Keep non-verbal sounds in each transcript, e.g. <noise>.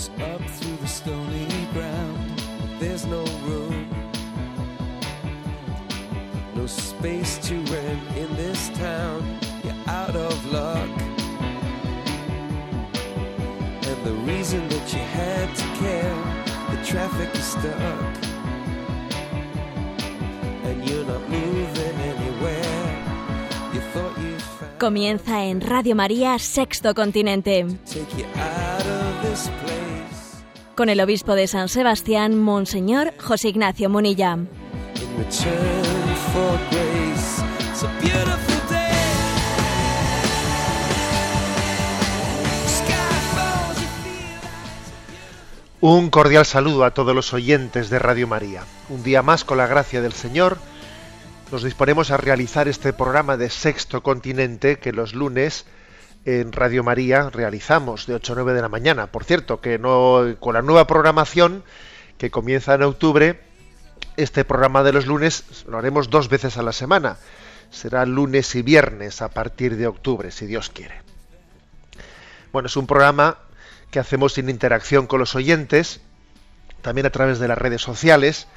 It's up through the stony ground. There's no room, no space to rent in this town. You're out of luck. And the reason that you had to care, the traffic is stuck. And you're not moving anywhere. You thought you Comienza en Radio María Sexto Continente, take you out of this place. Con el obispo de San Sebastián, Monseñor José Ignacio Munilla. Un cordial saludo a todos los oyentes de Radio María. Un día más, con la gracia del Señor, nos disponemos a realizar este programa de Sexto Continente que los lunes en Radio María realizamos de 8 a 9 de la mañana. Por cierto, que no con la nueva programación que comienza en octubre, este programa de los lunes lo haremos dos veces a la semana. Será lunes y viernes a partir de octubre, si Dios quiere. Bueno, es un programa que hacemos sin interacción con los oyentes, también a través de las redes sociales,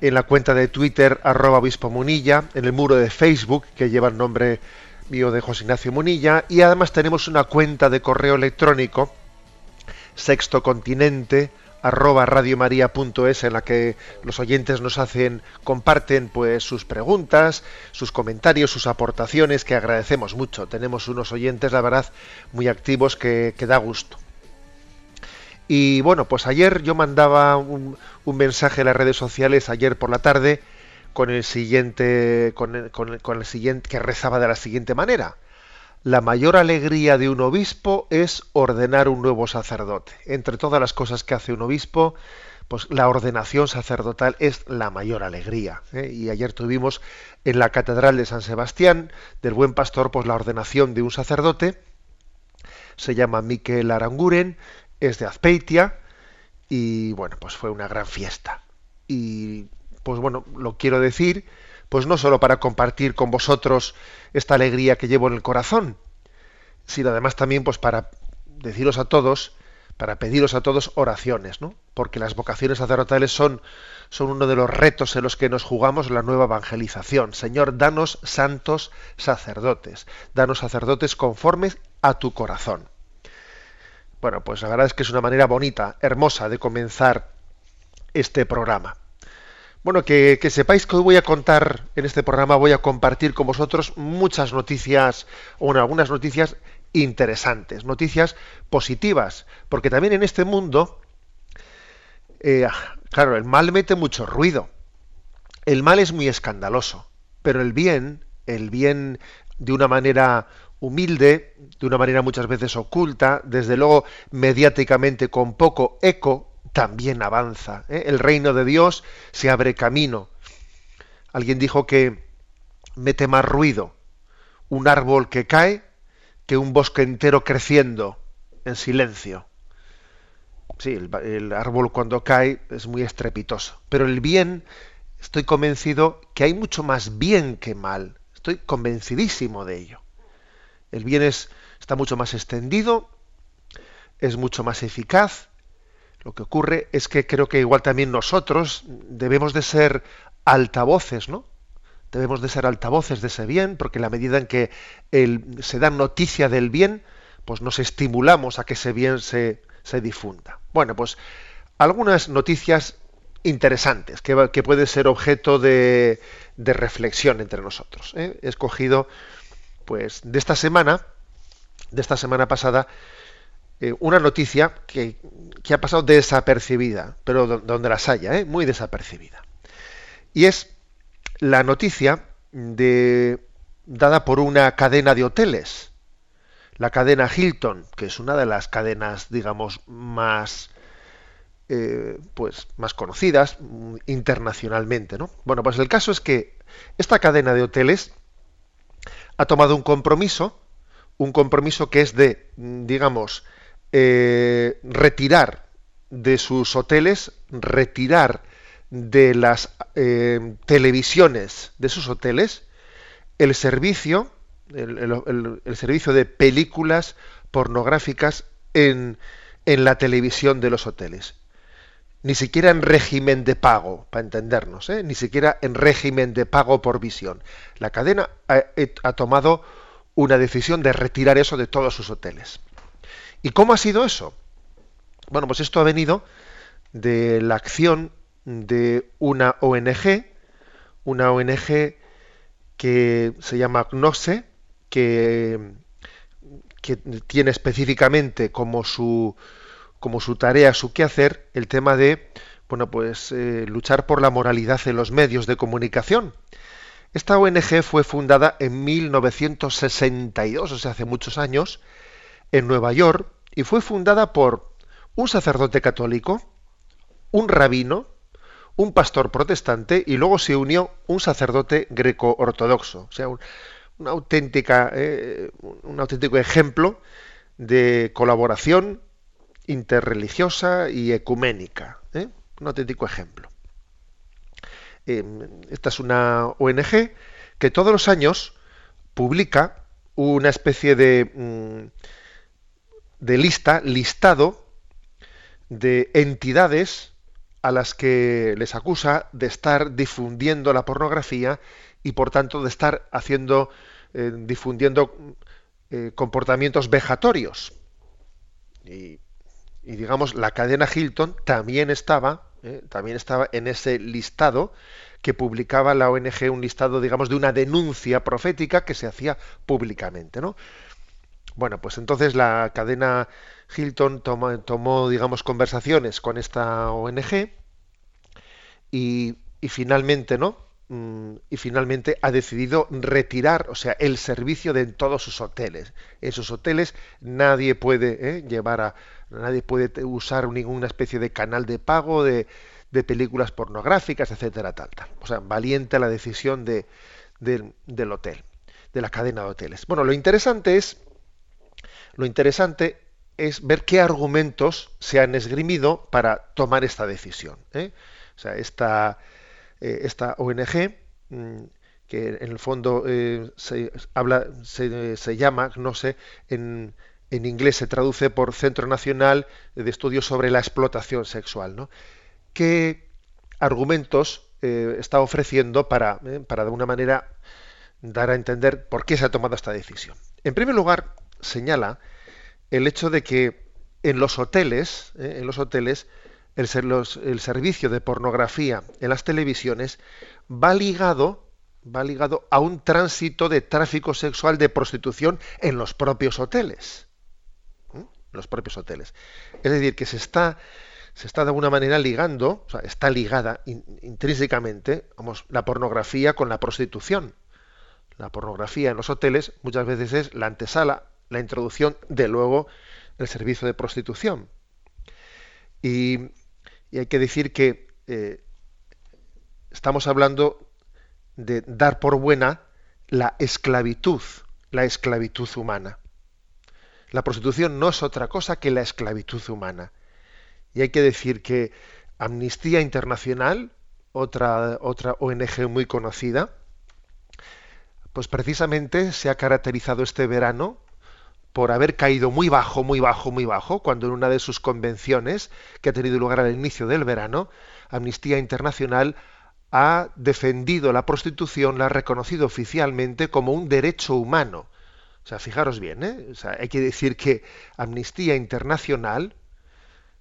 en la cuenta de Twitter arroba obispo Munilla, en el muro de Facebook que lleva el nombre mío de José Ignacio Munilla, y además tenemos una cuenta de correo electrónico, sextocontinente arroba radiomaria.es en la que los oyentes nos hacen, comparten pues sus preguntas, sus comentarios, sus aportaciones, que agradecemos mucho. Tenemos unos oyentes, la verdad, muy activos que, que da gusto. Y bueno, pues ayer yo mandaba un, un mensaje en las redes sociales, ayer por la tarde, con el siguiente, con el, siguiente, que rezaba de la siguiente manera. La mayor alegría de un obispo es ordenar un nuevo sacerdote. Entre todas las cosas que hace un obispo, pues la ordenación sacerdotal es la mayor alegría. ¿eh? Y ayer tuvimos en la Catedral de San Sebastián del Buen Pastor, pues la ordenación de un sacerdote. Se llama Miquel Aranguren, es de Azpeitia y bueno, pues fue una gran fiesta. Y pues bueno, lo quiero decir, pues no solo para compartir con vosotros esta alegría que llevo en el corazón, sino además también pues para deciros a todos, para pediros a todos oraciones, ¿no? Porque las vocaciones sacerdotales son, son uno de los retos en los que nos jugamos la nueva evangelización. Señor, danos santos sacerdotes, danos sacerdotes conformes a tu corazón. Bueno, pues la verdad es que es una manera bonita, hermosa de comenzar este programa. Bueno, que, sepáis que hoy voy a contar en este programa, voy a compartir con vosotros muchas noticias, bueno, algunas noticias interesantes, noticias positivas, porque también en este mundo, eh, claro, el mal mete mucho ruido, el mal es muy escandaloso, pero el bien, el bien de una manera humilde, de una manera muchas veces oculta, desde luego mediáticamente con poco eco, también avanza. ¿eh? El reino de Dios se abre camino. Alguien dijo que mete más ruido un árbol que cae que un bosque entero creciendo en silencio. Sí, el, árbol cuando cae es muy estrepitoso, pero el bien, estoy convencido que hay mucho más bien que mal. Estoy convencidísimo de ello. El bien es, está mucho más extendido, es mucho más eficaz. Lo que ocurre es que creo que igual también nosotros debemos de ser altavoces, ¿no? Debemos de ser altavoces de ese bien, porque la medida en que se da noticia del bien, pues nos estimulamos a que ese bien se, se difunda. Bueno, pues algunas noticias interesantes que, que pueden ser objeto de, de reflexión entre nosotros. ¿eh? He escogido, pues, de esta semana, de esta semana pasada, eh, una noticia que, que ha pasado desapercibida, pero do- donde las haya, ¿eh? muy desapercibida. Y es la noticia de, dada por una cadena de hoteles, la cadena Hilton, que es una de las cadenas, digamos, más, eh, pues, más conocidas mm, internacionalmente. ¿no? Bueno, pues el caso es que esta cadena de hoteles ha tomado un compromiso, un compromiso que es de, mm, digamos, eh, retirar de sus hoteles, retirar de las eh, televisiones de sus hoteles el servicio, el, servicio de películas pornográficas en, en la televisión de los hoteles. Ni siquiera en régimen de pago, para entendernos, ¿eh? ni siquiera en régimen de pago por visión. La cadena ha, ha tomado una decisión de retirar eso de todos sus hoteles. ¿Y cómo ha sido eso? Bueno, pues esto ha venido de la acción de una ONG, una ONG que se llama GNOSE, que, tiene específicamente como su, como su tarea, su quehacer, el tema de bueno, pues, eh, luchar por la moralidad en los medios de comunicación. Esta ONG fue fundada en 1962, o sea, hace muchos años, en Nueva York, y fue fundada por un sacerdote católico, un rabino, un pastor protestante y luego se unió un sacerdote greco-ortodoxo. O sea, un, una auténtica, eh, un auténtico ejemplo de colaboración interreligiosa y ecuménica. ¿eh? Un auténtico ejemplo. Eh, esta es una ONG que todos los años publica una especie de, mm, de lista, listado de entidades a las que les acusa de estar difundiendo la pornografía y por tanto de estar haciendo, eh, difundiendo eh, comportamientos vejatorios. Y, digamos, la cadena Hilton también estaba, eh, también estaba en ese listado que publicaba la ONG, un listado, digamos, de una denuncia profética que se hacía públicamente, ¿no? Bueno, pues entonces la cadena Hilton tomó, tomó digamos, conversaciones con esta ONG y, y finalmente, ¿no? Mm, y finalmente ha decidido retirar, o sea, el servicio de todos sus hoteles. En sus hoteles nadie puede ¿eh? llevar a, nadie puede usar ninguna especie de canal de pago de, de películas pornográficas, etcétera, tal, tal. O sea, valiente la decisión de, del hotel, de la cadena de hoteles. Bueno, lo interesante es, lo interesante es ver qué argumentos se han esgrimido para tomar esta decisión. ¿eh? O sea, esta eh, ONG, mm, que en el fondo eh, se, llama, no sé, en, en, inglés se traduce por Centro Nacional de Estudios sobre la Explotación Sexual. ¿no? ¿Qué argumentos está ofreciendo para, para de alguna manera dar a entender por qué se ha tomado esta decisión? En primer lugar, señala el hecho de que en los hoteles, en los hoteles el, servicio de pornografía en las televisiones va ligado va ligado a un tránsito de tráfico sexual de prostitución en los propios hoteles. Los propios hoteles. Es decir, que se está, se está de alguna manera ligando, o sea, está ligada intrínsecamente, vamos, la pornografía con la prostitución. La pornografía en los hoteles muchas veces es la antesala, la introducción de luego el servicio de prostitución. Y y hay que decir que eh, estamos hablando de dar por buena la esclavitud, la esclavitud humana. La prostitución no es otra cosa que la esclavitud humana. Y hay que decir que Amnistía Internacional, otra, otra ONG muy conocida, pues precisamente se ha caracterizado este verano por haber caído muy bajo, muy bajo, muy bajo, cuando en una de sus convenciones, que ha tenido lugar al inicio del verano, Amnistía Internacional ha defendido la prostitución, la ha reconocido oficialmente como un derecho humano. O sea, fijaros bien, ¿eh? o sea, hay que decir que Amnistía Internacional,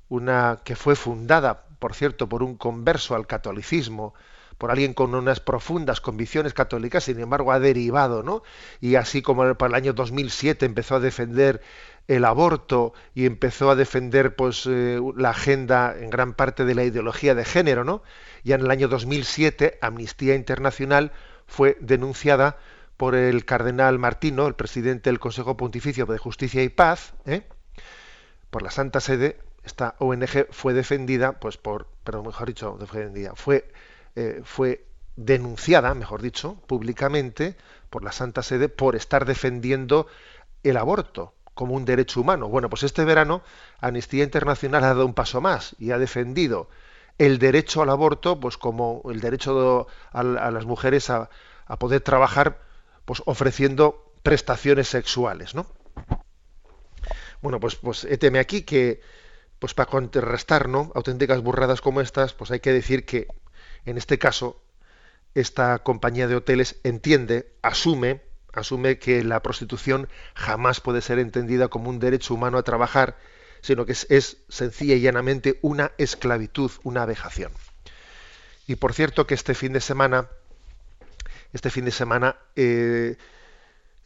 una que fue fundada, por cierto, por un converso al catolicismo, por alguien con unas profundas convicciones católicas, sin embargo ha derivado, ¿no? Y así como para el año 2007 empezó a defender el aborto y empezó a defender pues eh, la agenda en gran parte de la ideología de género, ¿no? Ya en el año 2007 Amnistía Internacional fue denunciada por el cardenal Martino, el presidente del Consejo Pontificio de Justicia y Paz, ¿eh? por la Santa Sede, esta ONG fue defendida, pues por, perdón, mejor dicho, defendida, fue eh, fue denunciada, mejor dicho, públicamente por la Santa Sede por estar defendiendo el aborto como un derecho humano. Bueno, pues este verano Amnistía Internacional ha dado un paso más y ha defendido el derecho al aborto, pues como el derecho a, las mujeres a, poder trabajar, pues ofreciendo prestaciones sexuales, ¿no? Bueno, pues, pues héteme aquí que pues para contrarrestar ¿no? auténticas burradas como estas, pues hay que decir que en este caso esta compañía de hoteles entiende, asume, asume que la prostitución jamás puede ser entendida como un derecho humano a trabajar, sino que es, sencilla y llanamente una esclavitud, una abejación. Y por cierto que este fin de semana, este fin de semana, eh,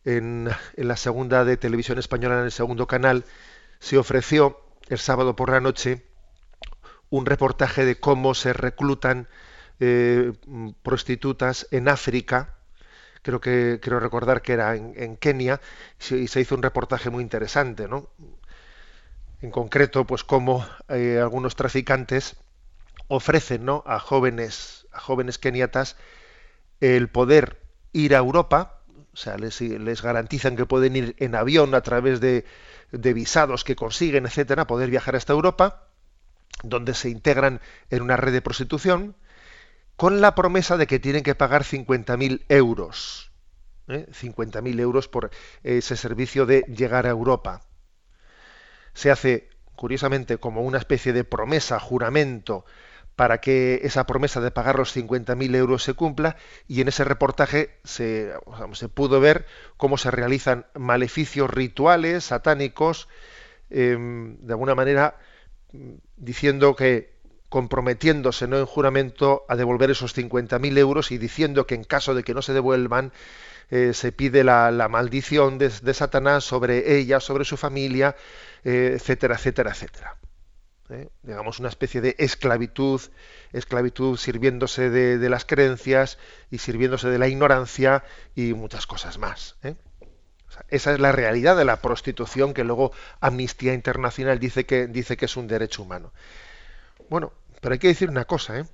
en, la segunda de televisión española, en el segundo canal, se ofreció el sábado por la noche un reportaje de cómo se reclutan eh, prostitutas en África, creo que quiero recordar que era en, Kenia, y se hizo un reportaje muy interesante, ¿no? En concreto, pues cómo eh, algunos traficantes ofrecen ¿no? a jóvenes, a jóvenes keniatas el poder ir a Europa, o sea, les, les garantizan que pueden ir en avión a través de, de visados que consiguen, etcétera, poder viajar hasta Europa, donde se integran en una red de prostitución, con la promesa de que tienen que pagar 50.000 euros. ¿eh? 50.000 euros por ese servicio de llegar a Europa. Se hace, curiosamente, como una especie de promesa, juramento, para que esa promesa de pagar los 50.000 euros se cumpla y en ese reportaje se, pudo ver cómo se realizan maleficios rituales satánicos em, de alguna manera diciendo que comprometiéndose ¿no? en juramento a devolver esos 50.000 euros y diciendo que en caso de que no se devuelvan, eh, se pide la, maldición de, Satanás sobre ella, sobre su familia, eh, etcétera, etcétera, etcétera. ¿Eh? Digamos una especie de esclavitud, esclavitud sirviéndose de, las creencias y sirviéndose de la ignorancia y muchas cosas más. esa es la realidad de la prostitución que luego Amnistía Internacional dice que, dice que es un derecho humano. Bueno, pero hay que decir una cosa, ¿eh?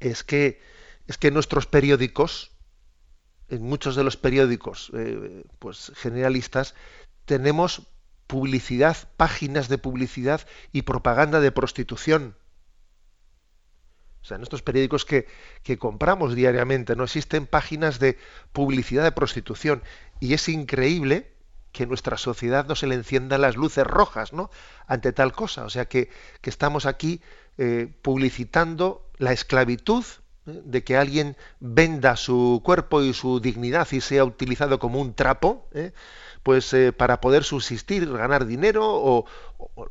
es que es que nuestros periódicos, en muchos de los periódicos, eh, pues generalistas, tenemos publicidad, páginas de publicidad y propaganda de prostitución. O sea, en estos periódicos que, compramos diariamente no existen páginas de publicidad de prostitución. Y es increíble que nuestra sociedad no se le enciendan las luces rojas ¿no? ante tal cosa. O sea que estamos aquí eh, publicitando la esclavitud ¿eh? de que alguien venda su cuerpo y su dignidad y sea utilizado como un trapo, ¿eh? pues para poder subsistir, ganar dinero o,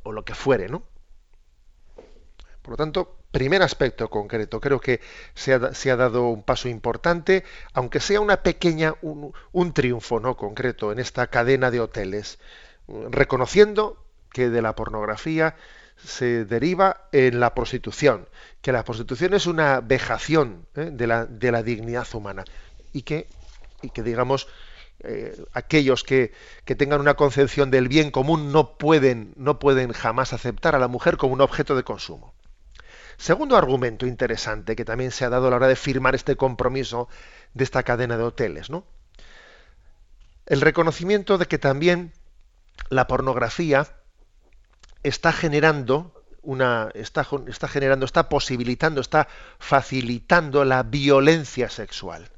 lo que fuere, ¿no? Por lo tanto, primer aspecto concreto, creo que se ha, dado un paso importante, aunque sea una pequeña, un, un, triunfo no concreto en esta cadena de hoteles, reconociendo que de la pornografía se deriva en la prostitución, que la prostitución es una vejación ¿eh? de, la, dignidad humana y que, y que digamos, eh, aquellos que, que, tengan una concepción del bien común no pueden, no pueden jamás aceptar a la mujer como un objeto de consumo. Segundo argumento interesante que también se ha dado a la hora de firmar este compromiso de esta cadena de hoteles, ¿no? El reconocimiento de que también la pornografía está generando una está, está generando, está posibilitando, está facilitando la violencia sexual.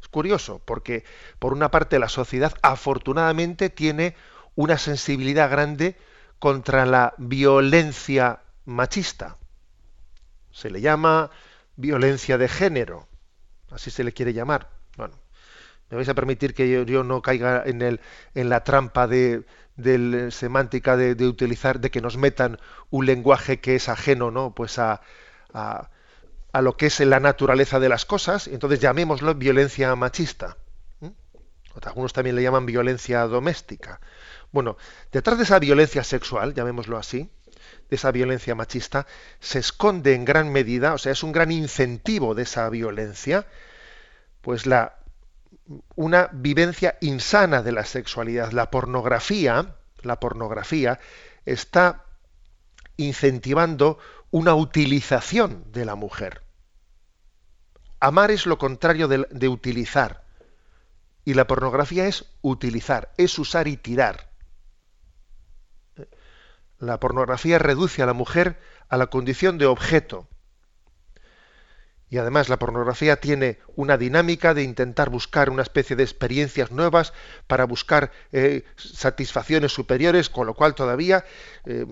Es curioso porque por una parte la sociedad afortunadamente tiene una sensibilidad grande contra la violencia machista. Se le llama violencia de género, así se le quiere llamar. Bueno, me vais a permitir que yo, no caiga en, el, en la trampa de, semántica de, utilizar, de que nos metan un lenguaje que es ajeno, ¿no? Pues a, a, a, lo que es la naturaleza de las cosas, entonces llamémoslo violencia machista. Algunos también le llaman violencia doméstica. Bueno, detrás de esa violencia sexual, llamémoslo así, de esa violencia machista se esconde en gran medida, o sea, es un gran incentivo de esa violencia, pues la una vivencia insana de la sexualidad. La pornografía, la pornografía está incentivando una utilización de la mujer. Amar es lo contrario de, de utilizar. Y la pornografía es utilizar, es usar y tirar. La pornografía reduce a la mujer a la condición de objeto. Y además la pornografía tiene una dinámica de intentar buscar una especie de experiencias nuevas para buscar eh, satisfacciones superiores, con lo cual todavía eh,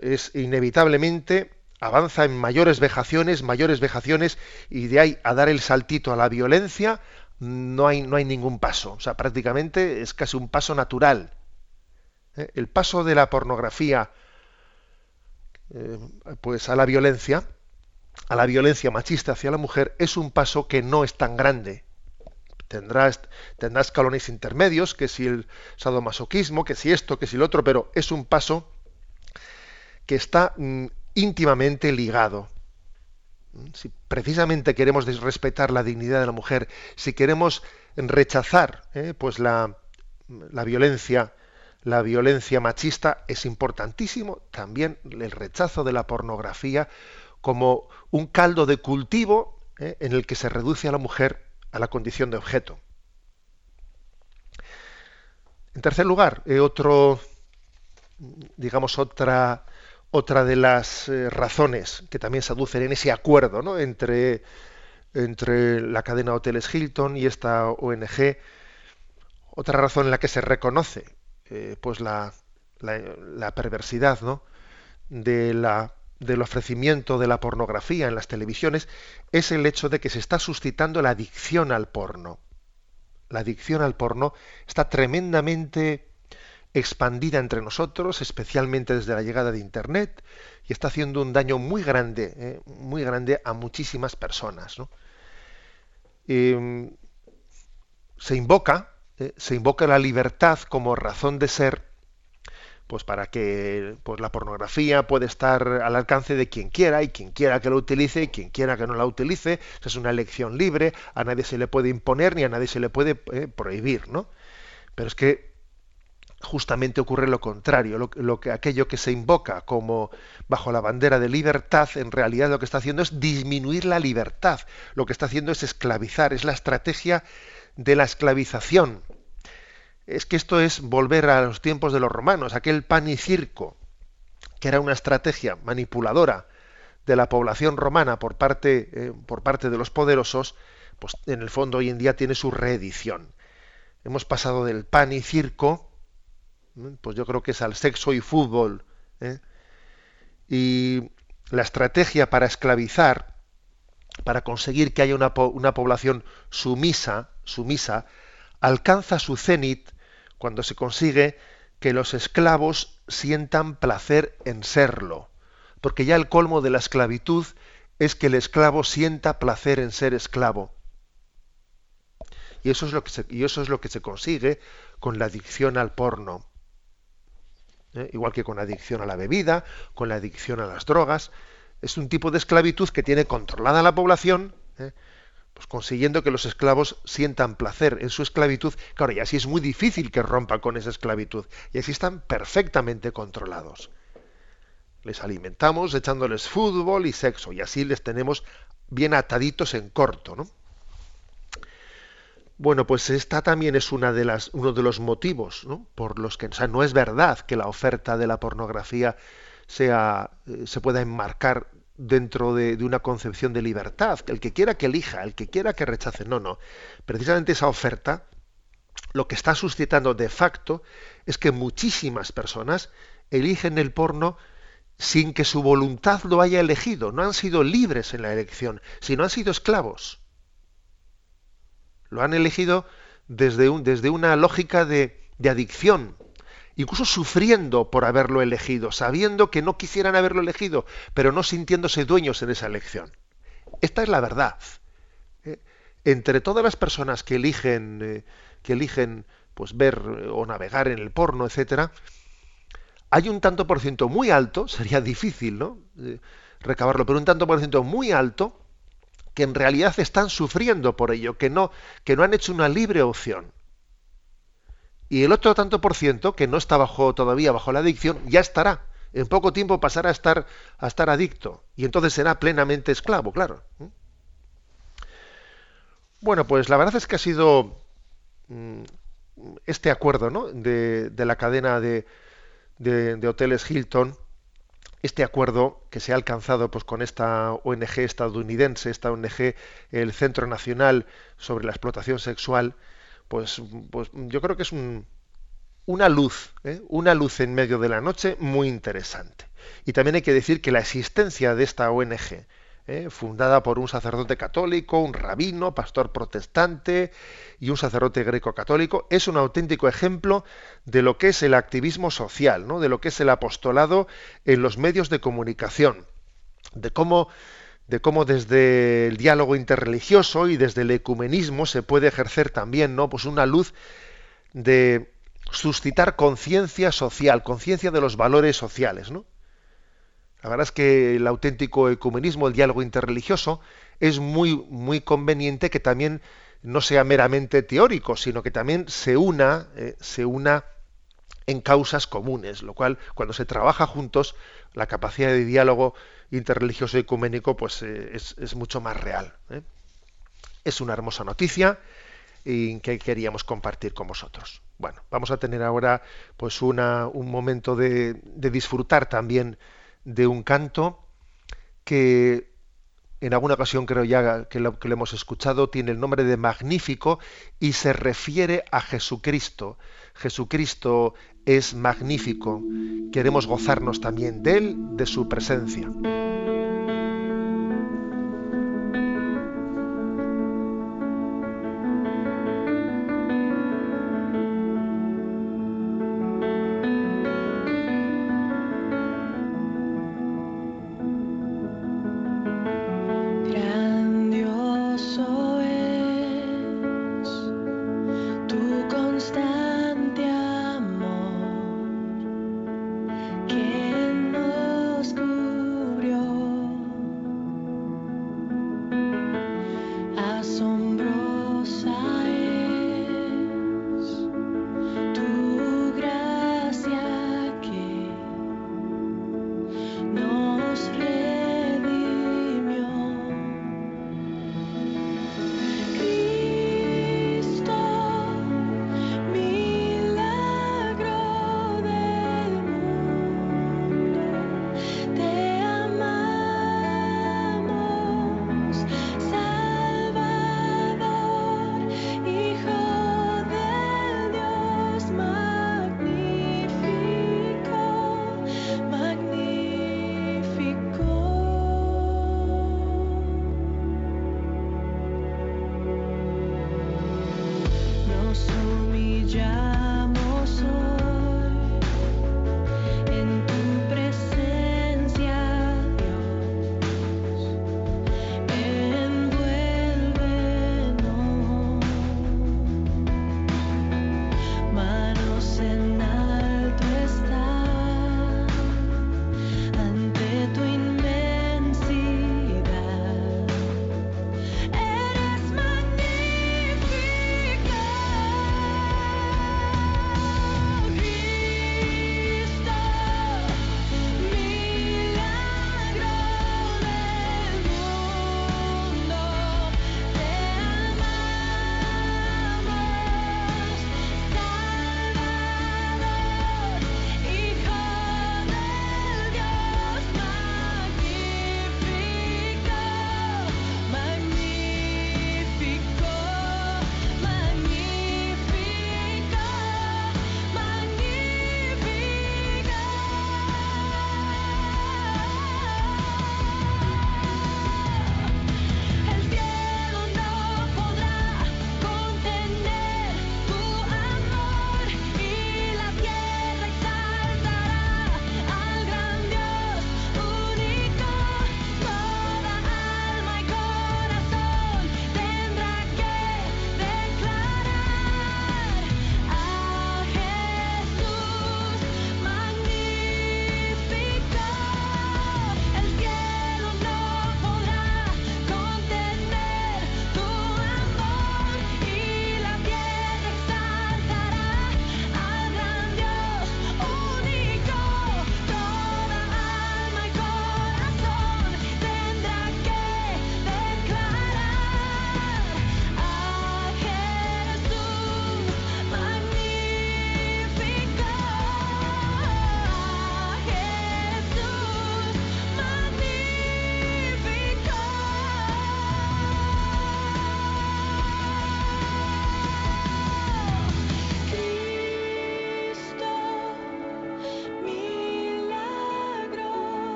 es inevitablemente avanza en mayores vejaciones, mayores vejaciones, y de ahí a dar el saltito a la violencia no hay, no hay ningún paso. O sea, prácticamente es casi un paso natural. ¿eh? El paso de la pornografía pues a la violencia a la violencia machista hacia la mujer es un paso que no es tan grande. Tendrá, tendrá escalones intermedios, que si el sadomasoquismo, que si esto, que si lo otro, pero es un paso que está mm, íntimamente ligado. Si precisamente queremos respetar la dignidad de la mujer, si queremos rechazar eh, pues la, la violencia, la violencia machista, es importantísimo también el rechazo de la pornografía como un caldo de cultivo ¿eh? en el que se reduce a la mujer a la condición de objeto. En tercer lugar, eh, otro, digamos, otra, otra de las eh, razones que también se aducen en ese acuerdo entre, entre la cadena Hoteles Hilton y esta ONG, otra razón en la que se reconoce pues la, la, la perversidad ¿no? de la del ofrecimiento de la pornografía en las televisiones es el hecho de que se está suscitando la adicción al porno. La adicción al porno está tremendamente expandida entre nosotros, especialmente desde la llegada de Internet, y está haciendo un daño muy grande, eh, muy grande a muchísimas personas. Em, se invoca, eh, se invoca la libertad como razón de ser pues para que pues la pornografía puede estar al alcance de quien quiera y quien quiera que lo utilice y quien quiera que no la utilice. Es una elección libre. A nadie se le puede imponer ni a nadie se le puede eh, prohibir no pero es que justamente ocurre lo contrario. Lo, que aquello que se invoca como bajo la bandera de libertad en realidad lo que está haciendo es disminuir la libertad. Lo que está haciendo es esclavizar. Es la estrategia de la esclavización es que esto es volver a los tiempos de los romanos, aquel pan y circo, que era una estrategia manipuladora de la población romana por parte, eh, por parte de los poderosos, pues en el fondo hoy en día tiene su reedición. Hemos pasado del pan y circo, pues yo creo que es al sexo y fútbol. ¿eh? Y la estrategia para esclavizar, para conseguir que haya una, una población sumisa, sumisa, alcanza su cenit cuando se consigue que los esclavos sientan placer en serlo. Porque ya el colmo de la esclavitud es que el esclavo sienta placer en ser esclavo. Y eso es lo que se, y eso es lo que se consigue con la adicción al porno. ¿Eh? Igual que con la adicción a la bebida, con la adicción a las drogas. Es un tipo de esclavitud que tiene controlada la población. ¿eh? Pues consiguiendo que los esclavos sientan placer en su esclavitud. Claro, y así es muy difícil que rompan con esa esclavitud. Y así están perfectamente controlados. Les alimentamos echándoles fútbol y sexo, y así les tenemos bien ataditos en corto, ¿no? Bueno, pues esta también es una de las, uno de los motivos por los que o sea, no es verdad que la oferta de la pornografía sea, eh, se pueda enmarcar dentro de, una concepción de libertad, el que quiera que elija, el que quiera que rechace, no, no. Precisamente esa oferta lo que está suscitando de facto es que muchísimas personas eligen el porno sin que su voluntad lo haya elegido, no han sido libres en la elección, sino han sido esclavos. Lo han elegido desde, un, desde una lógica de, de adicción, incluso sufriendo por haberlo elegido, sabiendo que no quisieran haberlo elegido, pero no sintiéndose dueños en esa elección. Esta es la verdad. ¿eh? Entre todas las personas que eligen, eh, que eligen pues ver eh, o navegar en el porno, etcétera, hay un tanto por ciento muy alto, <laughs> sería difícil, ¿no? recabarlo, pero un tanto por ciento muy alto que en realidad están sufriendo por ello, que no, que no han hecho una libre opción. Y el otro tanto por ciento, que no está bajo, todavía bajo la adicción, ya estará. En poco tiempo pasará a estar, a estar adicto. Y entonces será plenamente esclavo, claro. Bueno, pues la verdad es que ha sido mm, este acuerdo ¿no? de, la cadena de, de, hoteles Hilton este acuerdo que se ha alcanzado pues, con esta ONG estadounidense, esta ONG, el Centro Nacional sobre la Explotación Sexual, pues, pues yo creo que es una luz, ¿eh? una luz en medio de la noche muy interesante. Y también hay que decir que la existencia de esta ONG, ¿eh? fundada por un sacerdote católico, un rabino, pastor protestante y un sacerdote greco-católico, es un auténtico ejemplo de lo que es el activismo social, ¿no? de lo que es el apostolado en los medios de comunicación, de cómo de cómo desde el diálogo interreligioso y desde el ecumenismo se puede ejercer también ¿no? pues una luz de suscitar conciencia social, conciencia de los valores sociales. ¿no? La verdad es que el auténtico ecumenismo, el diálogo interreligioso, es muy, muy conveniente que también no sea meramente teórico, sino que también se una, eh, se una en causas comunes, lo cual, cuando se trabaja juntos, la capacidad de diálogo interreligioso y ecuménico pues, eh, es, mucho más real. ¿eh? Es una hermosa noticia y que queríamos compartir con vosotros. Bueno, vamos a tener ahora pues una, un momento de, de disfrutar también de un canto que en alguna ocasión creo ya que lo, que lo hemos escuchado, tiene el nombre de Magnífico y se refiere a Jesucristo. Jesucristo es magnífico. Queremos gozarnos también de Él, de su presencia.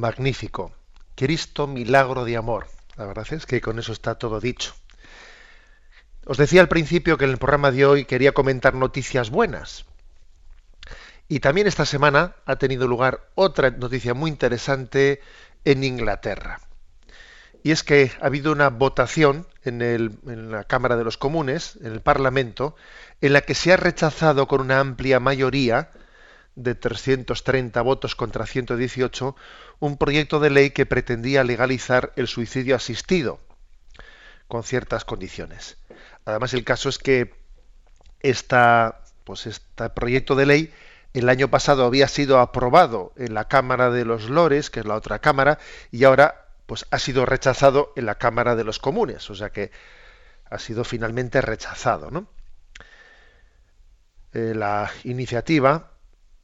Magnífico. Cristo, milagro de amor. La verdad es que con eso está todo dicho. Os decía al principio que en el programa de hoy quería comentar noticias buenas. Y también esta semana ha tenido lugar otra noticia muy interesante en Inglaterra. Y es que ha habido una votación en, en, la Cámara de los Comunes, en el Parlamento, en la que se ha rechazado con una amplia mayoría de 330 votos contra 118 un proyecto de ley que pretendía legalizar el suicidio asistido con ciertas condiciones. Además, el caso es que esta, pues este proyecto de ley el año pasado había sido aprobado en la Cámara de los Lores, que es la otra Cámara, y ahora pues ha sido rechazado en la Cámara de los Comunes, o sea que ha sido finalmente rechazado. ¿no? Eh, la iniciativa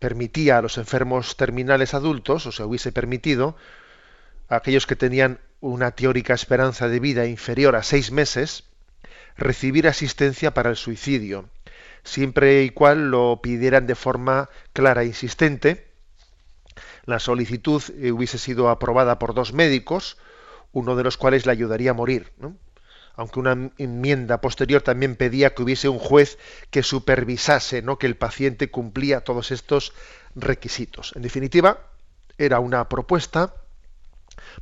permitía a los enfermos terminales adultos, o se hubiese permitido, a aquellos que tenían una teórica esperanza de vida inferior a seis meses, recibir asistencia para el suicidio, siempre y cual lo pidieran de forma clara e insistente. La solicitud eh, hubiese sido aprobada por dos médicos, uno de los cuales le ayudaría a morir. Aunque una enmienda posterior también pedía que hubiese un juez que supervisase ¿no? que el paciente cumplía todos estos requisitos. En definitiva, era una propuesta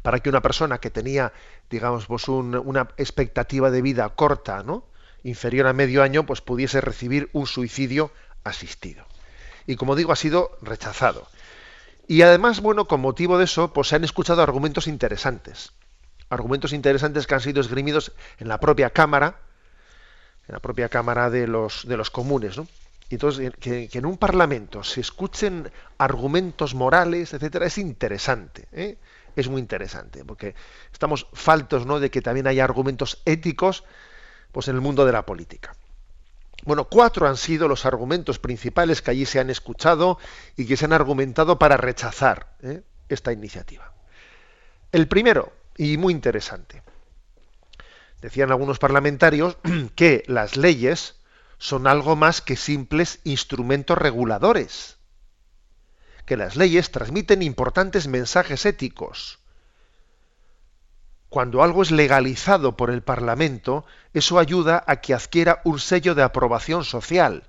para que una persona que tenía, digamos, pues una expectativa de vida corta, ¿no? inferior a medio año, pues pudiese recibir un suicidio asistido. Y como digo, ha sido rechazado. Y además, bueno, con motivo de eso, pues se han escuchado argumentos interesantes. Argumentos interesantes que han sido esgrimidos en la propia Cámara, en la propia Cámara de los, de los Comunes, ¿no? entonces, que, en un Parlamento se escuchen argumentos morales, etcétera, es interesante. ¿eh? es muy interesante, porque estamos faltos ¿no? de que también haya argumentos éticos pues, en el mundo de la política. Bueno, cuatro han sido los argumentos principales que allí se han escuchado y que se han argumentado para rechazar ¿eh? esta iniciativa. El primero, y muy interesante, decían algunos parlamentarios <clears throat> que las leyes son algo más que simples instrumentos reguladores que las leyes transmiten importantes mensajes éticos. Cuando algo es legalizado por el Parlamento, eso ayuda a que adquiera un sello de aprobación social.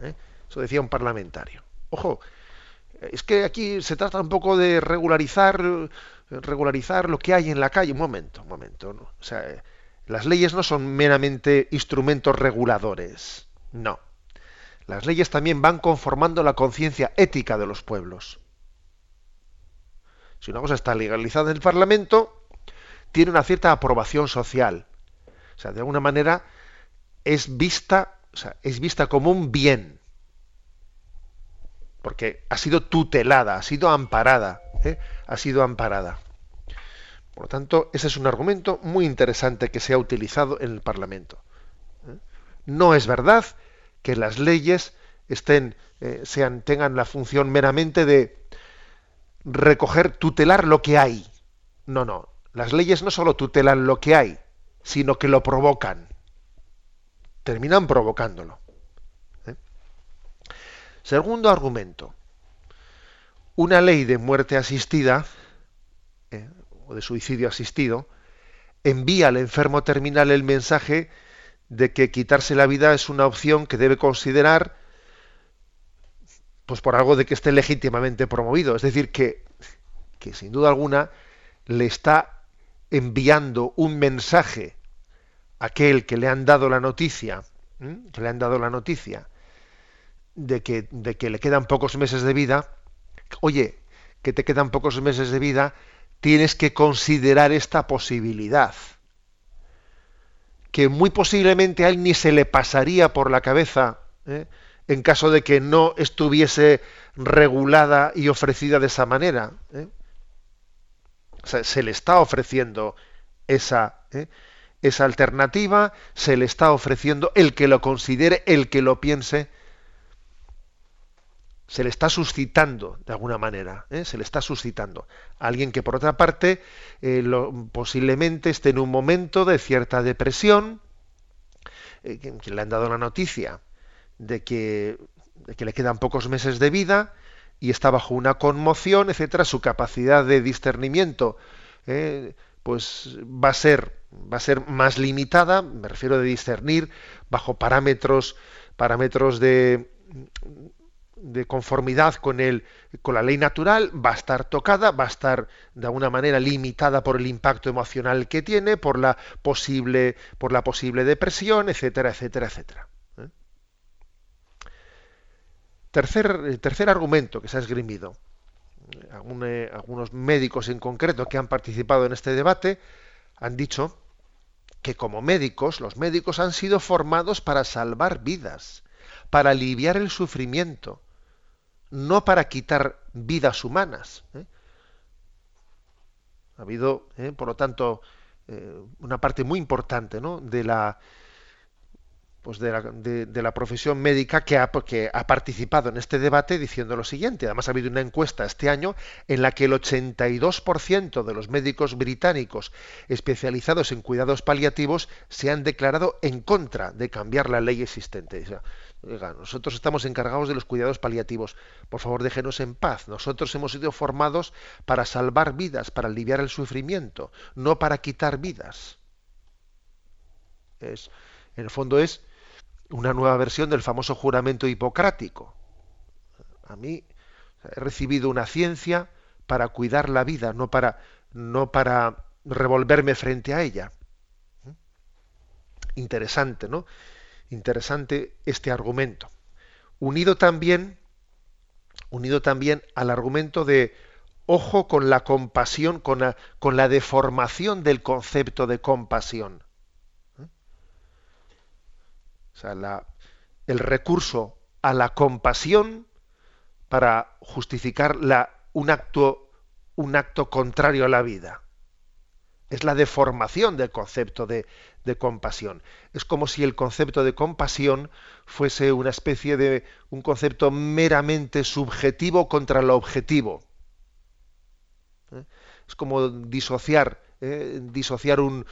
¿Eh? Eso decía un parlamentario. Ojo, es que aquí se trata un poco de regularizar, regularizar lo que hay en la calle. Un momento, un momento. O sea, las leyes no son meramente instrumentos reguladores. No. Las leyes también van conformando la conciencia ética de los pueblos. Si una cosa está legalizada en el Parlamento, tiene una cierta aprobación social. O sea, de alguna manera es vista, o sea, es vista como un bien. Porque ha sido tutelada, ha sido amparada, ¿eh? ha sido amparada. Por lo tanto, ese es un argumento muy interesante que se ha utilizado en el Parlamento. ¿eh? No es verdad que las leyes estén, eh, sean, tengan la función meramente de recoger, tutelar lo que hay. No, no. Las leyes no solo tutelan lo que hay, sino que lo provocan. Terminan provocándolo. Segundo argumento. Una ley de muerte asistida ¿eh? o de suicidio asistido envía al enfermo terminal el mensaje de que quitarse la vida es una opción que debe considerar pues por algo de que esté legítimamente promovido. Es decir, que, que sin duda alguna le está enviando un mensaje a aquel que le han dado la noticia, que le han dado la noticia de que, de que le quedan pocos meses de vida, oye, que te quedan pocos meses de vida, tienes que considerar esta posibilidad que muy posiblemente a él ni se le pasaría por la cabeza ¿eh? en caso de que no estuviese regulada y ofrecida de esa manera. ¿eh? se le está ofreciendo esa, ¿eh? esa alternativa, se le está ofreciendo el que lo considere, el que lo piense, se le está suscitando de alguna manera, ¿eh? se le está suscitando. Alguien que por otra parte eh, posiblemente esté en un momento de cierta depresión, eh, que, le han dado la noticia de que, de que le quedan pocos meses de vida y está bajo una conmoción, etcétera, su capacidad de discernimiento eh, pues va a ser va a ser más limitada, me refiero de discernir bajo parámetros parámetros de de conformidad con el con la ley natural va a estar tocada, va a estar de alguna manera limitada por el impacto emocional que tiene, por la posible por la posible depresión, etcétera, etcétera, etcétera. ¿eh? Tercer, tercer argumento que se ha esgrimido. Eh, algunos médicos en concreto que han participado en este debate han dicho que como médicos, los médicos han sido formados para salvar vidas, para aliviar el sufrimiento, no para quitar vidas humanas. ¿eh? Ha habido, ¿eh? por lo tanto, eh, una parte muy importante ¿no? de la pues de la, profesión médica que ha, que ha, participado en este debate diciendo lo siguiente. Además, ha habido una encuesta este año en la que el 82% de los médicos británicos especializados en cuidados paliativos se han declarado en contra de cambiar la ley existente. Oiga, nosotros estamos encargados de los cuidados paliativos. Por favor, déjenos en paz. Nosotros hemos sido formados para salvar vidas, para aliviar el sufrimiento, no para quitar vidas. Es, en el fondo es una nueva versión del famoso juramento hipocrático. A mí he recibido una ciencia para cuidar la vida, no para, no para revolverme frente a ella. Interesante, ¿no? Interesante este argumento. Unido también, unido también al argumento de ojo con la compasión, con la, con la deformación del concepto de compasión. O sea, el recurso a la compasión para justificar un, acto, un acto contrario a la vida. Es la deformación del concepto de, compasión. Es como si el concepto de compasión fuese una especie de un concepto meramente subjetivo contra lo objetivo. ¿Eh? Es como disociar, ¿eh? disociar un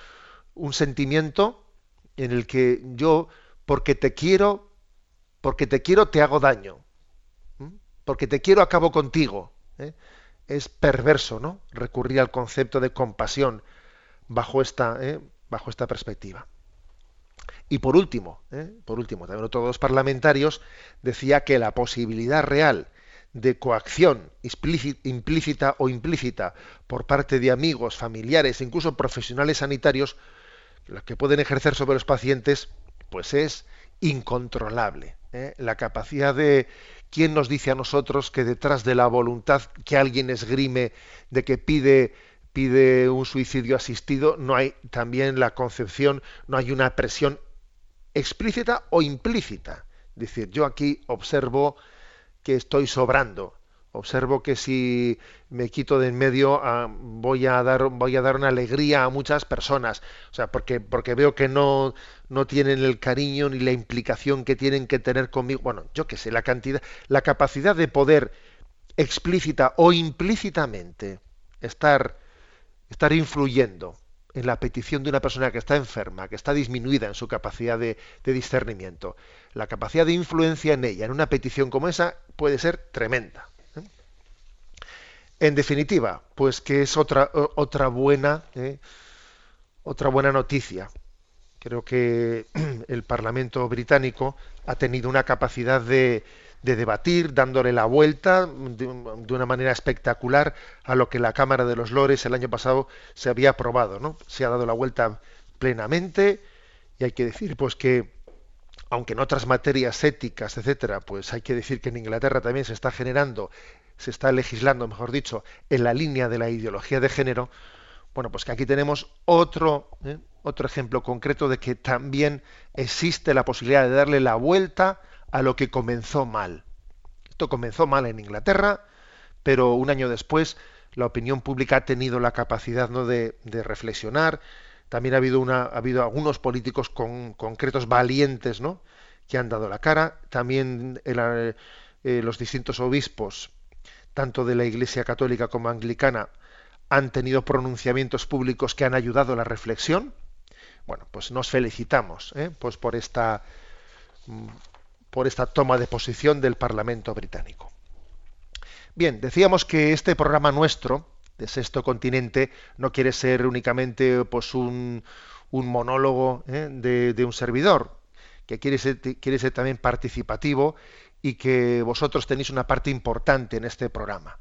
sentimiento en el que yo porque te quiero, porque te quiero te hago daño. Porque te quiero acabo contigo. ¿eh? Es perverso, ¿no? Recurrir al concepto de compasión bajo esta, ¿eh? bajo esta perspectiva. Y por último, ¿eh? por último, también otros dos parlamentarios decía que la posibilidad real de coacción implícita o implícita por parte de amigos, familiares, incluso profesionales sanitarios, los que pueden ejercer sobre los pacientes, pues es incontrolable. ¿eh? La capacidad de quién nos dice a nosotros que detrás de la voluntad que alguien esgrime de que pide pide un suicidio asistido, no hay también la concepción, no hay una presión explícita o implícita. Es decir, yo aquí observo que estoy sobrando, observo que si me quito de en medio ah, voy a dar voy a dar una alegría a muchas personas. O sea porque porque veo que no no tienen el cariño ni la implicación que tienen que tener conmigo. Bueno yo qué sé la cantidad la capacidad de poder explícita o implícitamente estar estar influyendo en la petición de una persona que está enferma, que está disminuida en su capacidad de, de discernimiento, la capacidad de influencia en ella, en una petición como esa, puede ser tremenda. En definitiva, pues que es otra, otra buena, ¿eh? otra buena noticia. Creo que <clears throat> el Parlamento británico ha tenido una capacidad de, debatir, dándole la vuelta de, una manera espectacular a lo que la Cámara de los Lores el año pasado se había aprobado, ¿no? Se ha dado la vuelta plenamente y hay que decir, pues que aunque en otras materias éticas, etcétera, pues hay que decir que en Inglaterra también se está generando se está legislando, mejor dicho, en la línea de la ideología de género, bueno, pues que aquí tenemos otro, ¿eh? otro ejemplo concreto de que también existe la posibilidad de darle la vuelta a lo que comenzó mal. Esto comenzó mal en Inglaterra, pero un año después la opinión pública ha tenido la capacidad ¿no? de, reflexionar. También ha habido, ha habido algunos políticos con, concretos valientes ¿no? que han dado la cara. También eh, los distintos obispos tanto de la Iglesia Católica como Anglicana, han tenido pronunciamientos públicos que han ayudado a la reflexión. Bueno, pues nos felicitamos ¿eh? pues por esta mm, por esta toma de posición del Parlamento británico. Bien, decíamos que este programa nuestro, de Sexto Continente, no quiere ser únicamente pues, un, un monólogo ¿eh? de, de, un servidor, que quiere ser, quiere ser también participativo y que vosotros tenéis una parte importante en este programa.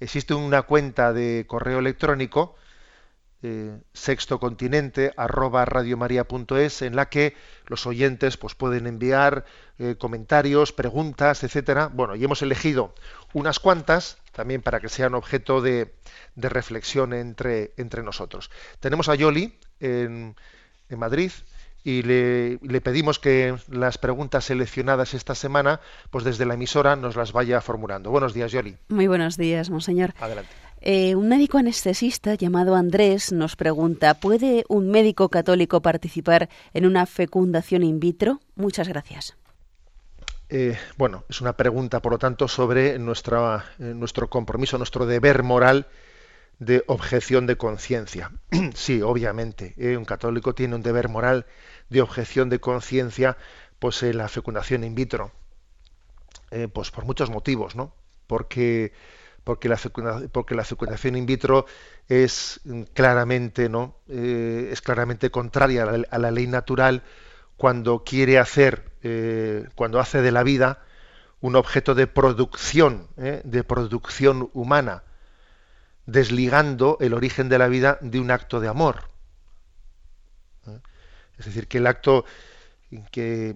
Existe una cuenta de correo electrónico eh, sextocontinente arroba en la que los oyentes pues pueden enviar eh, comentarios, preguntas, etcétera. Bueno, y hemos elegido unas cuantas también para que sean objeto de, de reflexión entre, nosotros. Tenemos a Yoli en Madrid y le, le, pedimos que las preguntas seleccionadas esta semana, pues desde la emisora nos las vaya formulando. Buenos días, Yoli. Muy buenos días, monseñor. Adelante. Eh, un médico anestesista llamado Andrés nos pregunta, ¿puede un médico católico participar en una fecundación in vitro? Muchas gracias. Eh, bueno, es una pregunta, por lo tanto, sobre nuestra, eh, nuestro compromiso, nuestro deber moral de objeción de conciencia. <clears throat> sí, obviamente, eh, un católico tiene un deber moral de objeción de conciencia, pues en la fecundación in vitro, eh, pues por muchos motivos, ¿no? Porque porque la, fecundación, porque la fecundación in vitro es claramente, ¿no? Eh, es claramente contraria a la, a la, ley natural cuando quiere hacer, eh, cuando hace de la vida un objeto de producción, ¿eh? de producción humana, desligando el origen de la vida de un acto de amor. Es decir, que el acto que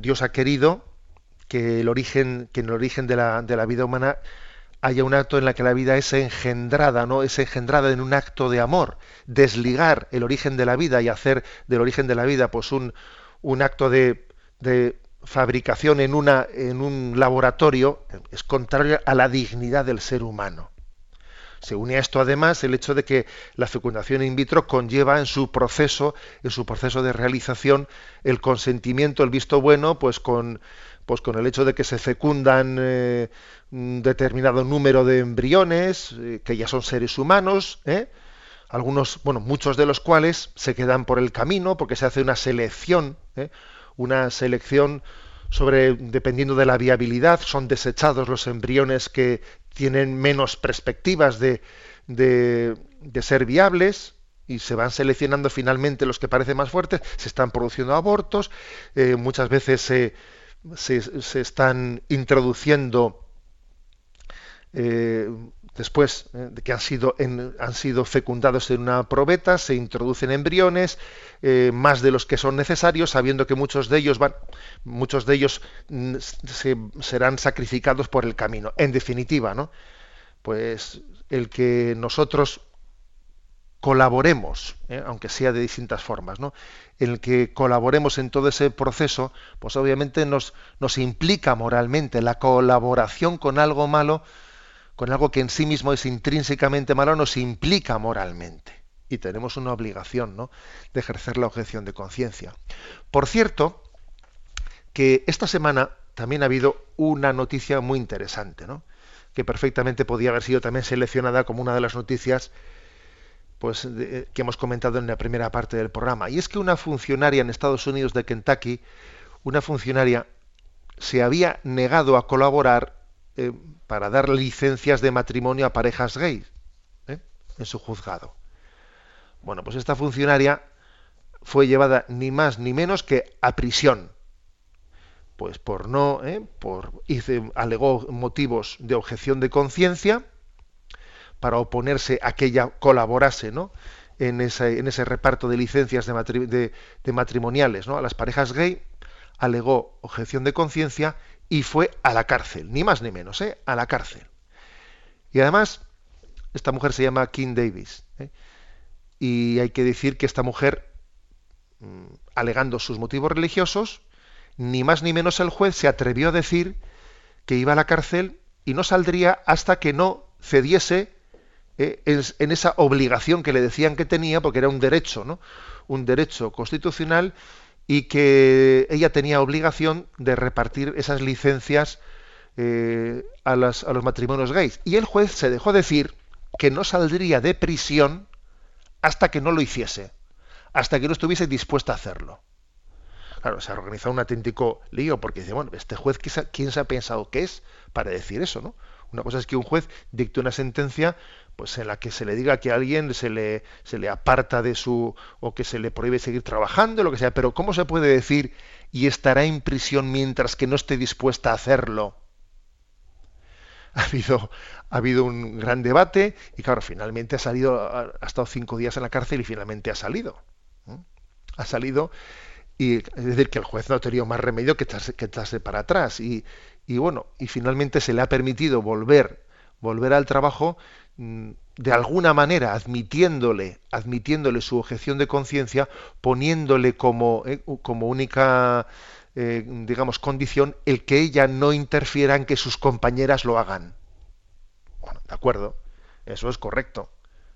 Dios ha querido que el origen, que en el origen de la, de la vida humana haya un acto en la que la vida es engendrada, ¿no? Es engendrada en un acto de amor. Desligar el origen de la vida y hacer del origen de la vida pues un, un acto de, de fabricación en, una, en un laboratorio es contrario a la dignidad del ser humano. Se une a esto además el hecho de que la fecundación in vitro conlleva en su proceso, en su proceso de realización, el consentimiento, el visto bueno, pues con, pues con el hecho de que se fecundan eh, un determinado número de embriones, eh, que ya son seres humanos, ¿eh? algunos, bueno, muchos de los cuales se quedan por el camino porque se hace una selección, ¿eh? una selección sobre, dependiendo de la viabilidad, son desechados los embriones que tienen menos perspectivas de, de, ser viables, y se van seleccionando finalmente los que parecen más fuertes, se están produciendo abortos, eh, muchas veces se, se, se, están introduciendo eh, después eh, de que han sido, en, han sido fecundados en una probeta, se introducen embriones, eh, más de los que son necesarios, sabiendo que muchos de ellos van, muchos de ellos mm, se, serán sacrificados por el camino. En definitiva, ¿no? Pues el que nosotros colaboremos, ¿eh? aunque sea de distintas formas, ¿no? el que colaboremos en todo ese proceso, pues obviamente nos, nos implica moralmente. La colaboración con algo malo con algo que en sí mismo es intrínsecamente malo, nos implica moralmente. Y tenemos una obligación ¿no? de ejercer la objeción de conciencia. Por cierto, que esta semana también ha habido una noticia muy interesante, ¿no? que perfectamente podía haber sido también seleccionada como una de las noticias pues, de, que hemos comentado en la primera parte del programa. Y es que una funcionaria en Estados Unidos de Kentucky, una funcionaria, se había negado a colaborar eh, para dar licencias de matrimonio a parejas gays ¿eh? en su juzgado. Bueno, pues esta funcionaria fue llevada ni más ni menos que a prisión. Pues por no, ¿eh? por alegó motivos de objeción de conciencia para oponerse a que ella colaborase, ¿no? En ese, en ese reparto de licencias de, matri de, de matrimoniales, ¿no? A las parejas gay alegó objeción de conciencia y fue a la cárcel, ni más ni menos, ¿eh? a la cárcel. Y además, esta mujer se llama Kim Davis. ¿eh? Y hay que decir que esta mujer, mmm, alegando sus motivos religiosos, ni más ni menos el juez se atrevió a decir que iba a la cárcel y no saldría hasta que no cediese eh, en, esa obligación que le decían que tenía, porque era un derecho, ¿no? Un derecho constitucional y que ella tenía obligación de repartir esas licencias eh, a, las, a, los matrimonios gays. Y el juez se dejó decir que no saldría de prisión hasta que no lo hiciese, hasta que no estuviese dispuesta a hacerlo. Claro, se ha organizado un auténtico lío porque dice, bueno, este juez, ¿quién se ha pensado que es para decir eso, no? Una cosa es que un juez dicte una sentencia pues en la que se le diga que a alguien se le, se le aparta de su o que se le prohíbe seguir trabajando, lo que sea, pero ¿cómo se puede decir y estará en prisión mientras que no esté dispuesta a hacerlo? <laughs> Ha habido, ha habido un gran debate y claro, finalmente ha salido, ha, estado cinco días en la cárcel y finalmente ha salido. Ha salido y es decir que el juez no ha tenido más remedio que echarse, que echarse para atrás y, y bueno, y finalmente se le ha permitido volver, volver al trabajo de alguna manera admitiéndole, admitiéndole su objeción de conciencia, poniéndole como, eh, como única eh, digamos condición el que ella no interfiera en que sus compañeras lo hagan. Bueno, de acuerdo, eso es correcto.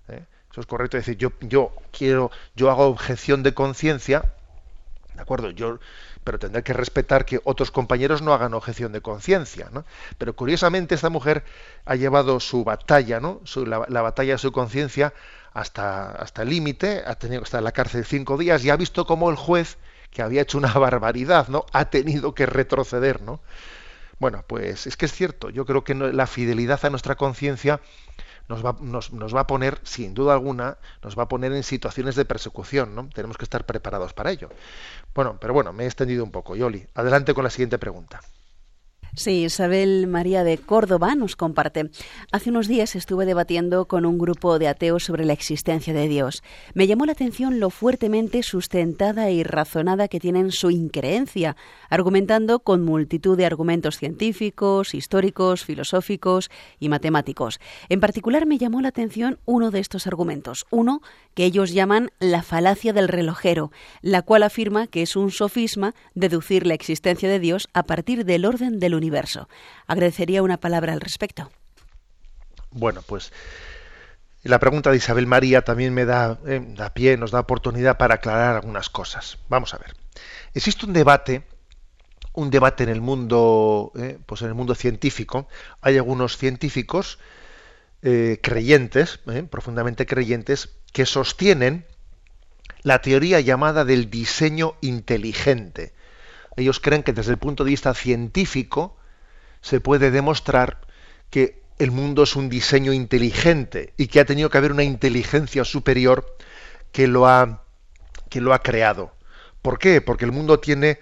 ¿eh? Eso es correcto. Decir, yo, yo quiero, yo hago objeción de conciencia, de acuerdo, yo pero tendrá que respetar que otros compañeros no hagan objeción de conciencia. ¿no? Pero curiosamente esta mujer ha llevado su batalla, ¿no? la, batalla de su conciencia hasta, hasta el límite, ha tenido que estar en la cárcel cinco días y ha visto cómo el juez, que había hecho una <laughs> barbaridad, ¿no? ha tenido que retroceder. ¿no? Bueno, pues es que es cierto, yo creo que la fidelidad a nuestra conciencia nos va, nos, nos va, a poner, sin duda alguna, nos va a poner en situaciones de persecución, ¿no? Tenemos que estar preparados para ello. Bueno, pero bueno, me he extendido un poco. Yoli, adelante con la siguiente pregunta. Sí, Isabel María de Córdoba nos comparte. Hace unos días estuve debatiendo con un grupo de ateos sobre la existencia de Dios. Me llamó la atención lo fuertemente sustentada y razonada que tienen su increencia, argumentando con multitud de argumentos científicos, históricos, filosóficos y matemáticos. En particular me llamó la atención uno de estos argumentos, uno que ellos llaman la falacia del relojero, la cual afirma que es un sofisma deducir la existencia de Dios a partir del orden del universo. Agradecería una palabra al respecto. Bueno, pues la pregunta de Isabel María también me da, eh, da pie, nos da oportunidad para aclarar algunas cosas. Vamos a ver. Existe un debate, un debate en el mundo, eh, pues en el mundo científico. Hay algunos científicos eh, creyentes, profundamente creyentes, que sostienen la teoría llamada del diseño inteligente. Ellos creen que desde el punto de vista científico se puede demostrar que el mundo es un diseño inteligente y que ha tenido que haber una inteligencia superior que lo ha, que lo ha creado. ¿Por qué? Porque el mundo tiene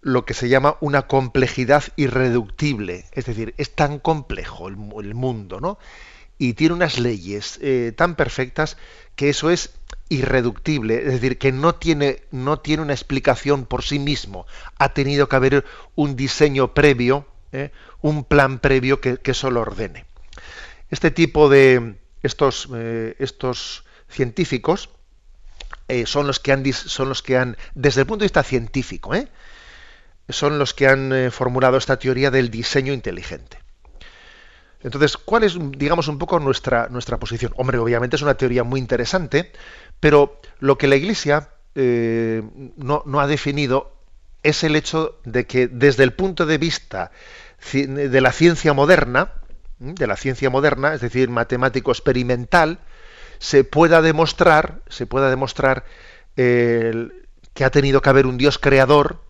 lo que se llama una complejidad irreductible. Es decir, es tan complejo el, mundo, ¿no? Y tiene unas leyes eh, tan perfectas que eso es irreductible, es decir, que no tiene, no tiene una explicación por sí mismo. Ha tenido que haber un diseño previo, ¿eh? un plan previo que, eso lo ordene. Este tipo de estos, eh, estos científicos eh, son los que han son los que han, desde el punto de vista científico, son los que han formulado esta teoría del diseño inteligente. Entonces, ¿cuál es, digamos, un poco nuestra, nuestra posición? Hombre, obviamente es una teoría muy interesante, pero lo que la Iglesia eh, no, ha definido es el hecho de que desde el punto de vista de la ciencia moderna, de la ciencia moderna, es decir, matemático experimental, se pueda demostrar, se pueda demostrar que ha tenido que haber un Dios creador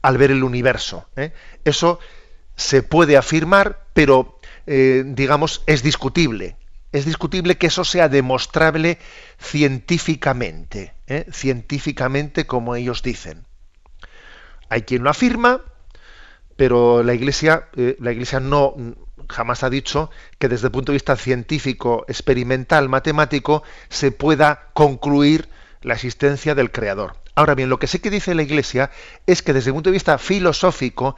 al ver el universo. ¿eh? Eso se puede afirmar, pero eh, digamos es discutible es discutible que eso sea demostrable científicamente, ¿eh? científicamente como ellos dicen. Hay quien lo afirma, pero la Iglesia, eh, la Iglesia no jamás ha dicho que desde el punto de vista científico, experimental, matemático, se pueda concluir la existencia del Creador. Ahora bien, lo que sí que dice la Iglesia es que desde el punto de vista filosófico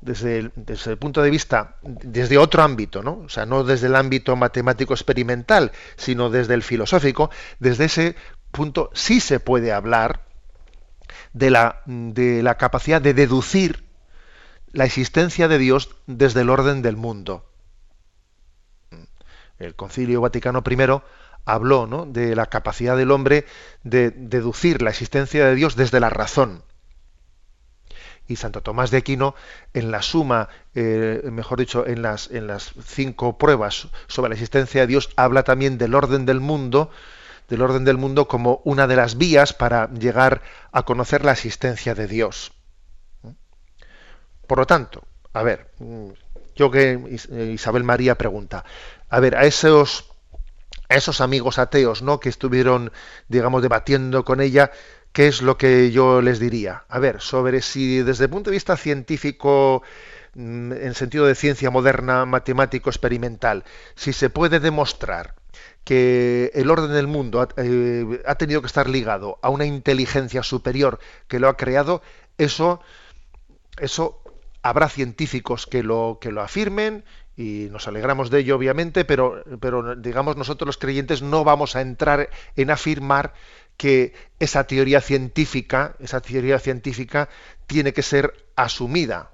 desde desde el, punto de vista, desde otro ámbito, ¿no? O sea, no desde el ámbito matemático experimental, sino desde el filosófico, desde ese punto sí se puede hablar de la, de la capacidad de deducir la existencia de Dios desde el orden del mundo. El Concilio Vaticano I habló ¿no? de la capacidad del hombre de deducir la existencia de Dios desde la razón y Santo Tomás de Aquino en la suma, eh, mejor dicho, en las, en las cinco pruebas sobre la existencia de Dios, habla también del orden del mundo, del orden del mundo como una de las vías para llegar a conocer la existencia de Dios. Por lo tanto, a ver, yo que Isabel María pregunta, a ver, a esos a esos amigos ateos, ¿no? que estuvieron digamos debatiendo con ella, ¿qué es lo que yo les diría? A ver, sobre si desde el punto de vista científico mm, en sentido de ciencia moderna, matemático, experimental, si se puede demostrar que el orden del mundo ha, eh, ha, tenido que estar ligado a una inteligencia superior que lo ha creado, eso, eso habrá científicos que lo, que lo afirmen y nos alegramos de ello obviamente, pero, pero digamos nosotros los creyentes no vamos a entrar en afirmar que esa teoría científica, esa teoría científica tiene que ser asumida.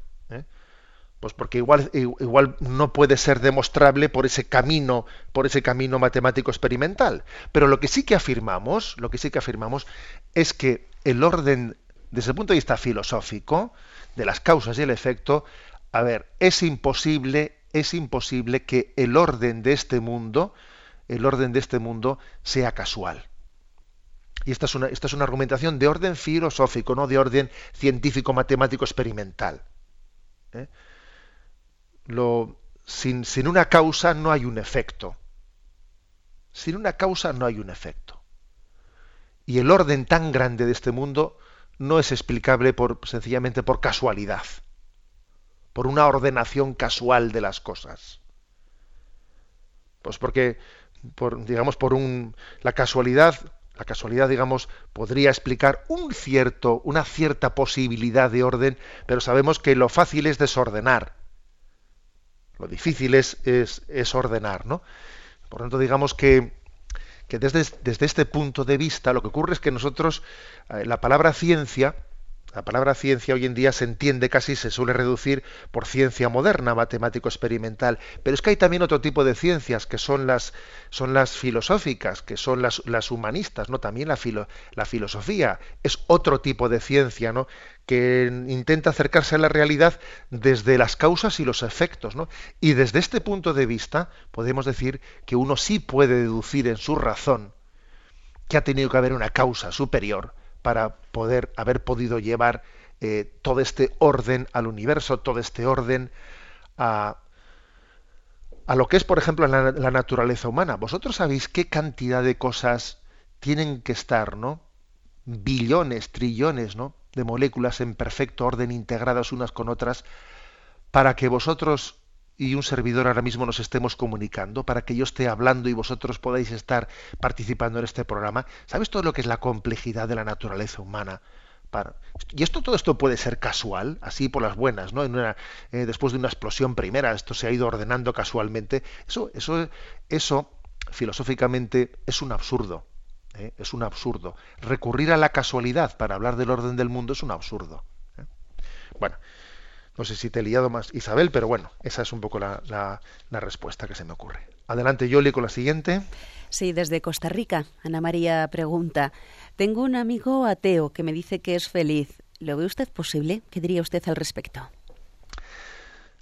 Pues porque igual, igual no puede ser demostrable por ese camino, por ese camino matemático experimental. Pero lo que sí que afirmamos, lo que sí que afirmamos es que el orden, desde el punto de vista filosófico, de las causas y el efecto, a ver, es imposible, es imposible que el orden de este mundo, el orden de este mundo sea casual. Y esta es una, esta es una argumentación de orden filosófico, no de orden científico, matemático, experimental. ¿eh? Sin, una causa no hay un efecto. Sin una causa no hay un efecto. Y el orden tan grande de este mundo no es explicable por, sencillamente por casualidad, por una ordenación casual de las cosas. Pues porque, por, digamos, por un, la casualidad, la casualidad, digamos, podría explicar un cierto, una cierta posibilidad de orden, pero sabemos que lo fácil es desordenar. Lo difícil es, es, es ordenar, ¿no? Por tanto, digamos que que desde, desde, este punto de vista lo que ocurre es que nosotros, eh, la palabra ciencia, la palabra ciencia hoy en día se entiende casi, se suele reducir por ciencia moderna, matemático experimental, pero es que hay también otro tipo de ciencias que son las, son las filosóficas, que son las, las humanistas, ¿no? También la, filo, la filosofía es otro tipo de ciencia, ¿no? que intenta acercarse a la realidad desde las causas y los efectos, ¿no? Y desde este punto de vista podemos decir que uno sí puede deducir en su razón que ha tenido que haber una causa superior para poder haber podido llevar eh, todo este orden al universo, todo este orden a, a lo que es, por ejemplo, la, la, naturaleza humana. Vosotros sabéis qué cantidad de cosas tienen que estar, ¿no? Billones, trillones, ¿no? De moléculas en perfecto orden integradas unas con otras para que vosotros y un servidor ahora mismo nos estemos comunicando, para que yo esté hablando y vosotros podáis estar participando en este programa. ¿Sabes todo lo que es la complejidad de la naturaleza humana? Y esto todo esto puede ser casual, así por las buenas, ¿no? En una, eh, después de una explosión primera, esto se ha ido ordenando casualmente. Eso, eso, eso filosóficamente es un absurdo. ¿eh? Es un absurdo. Recurrir a la casualidad para hablar del orden del mundo es un absurdo. ¿eh? Bueno, no sé si te he liado más, Isabel, pero bueno, esa es un poco la, la, la respuesta que se me ocurre. Adelante, Yoli, con la siguiente. Sí, desde Costa Rica. Ana María pregunta, tengo un amigo ateo que me dice que es feliz. ¿Lo ve usted posible? ¿Qué diría usted al respecto?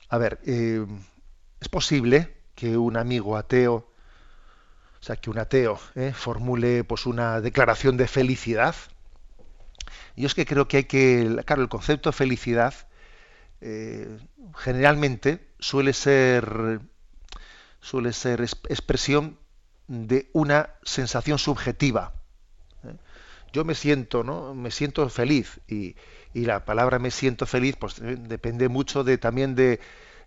A ver, eh, es posible que un amigo ateo, o sea, que un ateo eh, formule pues una declaración de felicidad. Yo es que creo que hay que, claro, el concepto de felicidad eh, generalmente suele ser suele ser expresión de una sensación subjetiva. ¿eh? Yo me siento, ¿no? Me siento feliz y, y la palabra me siento feliz, pues eh, depende mucho de también de,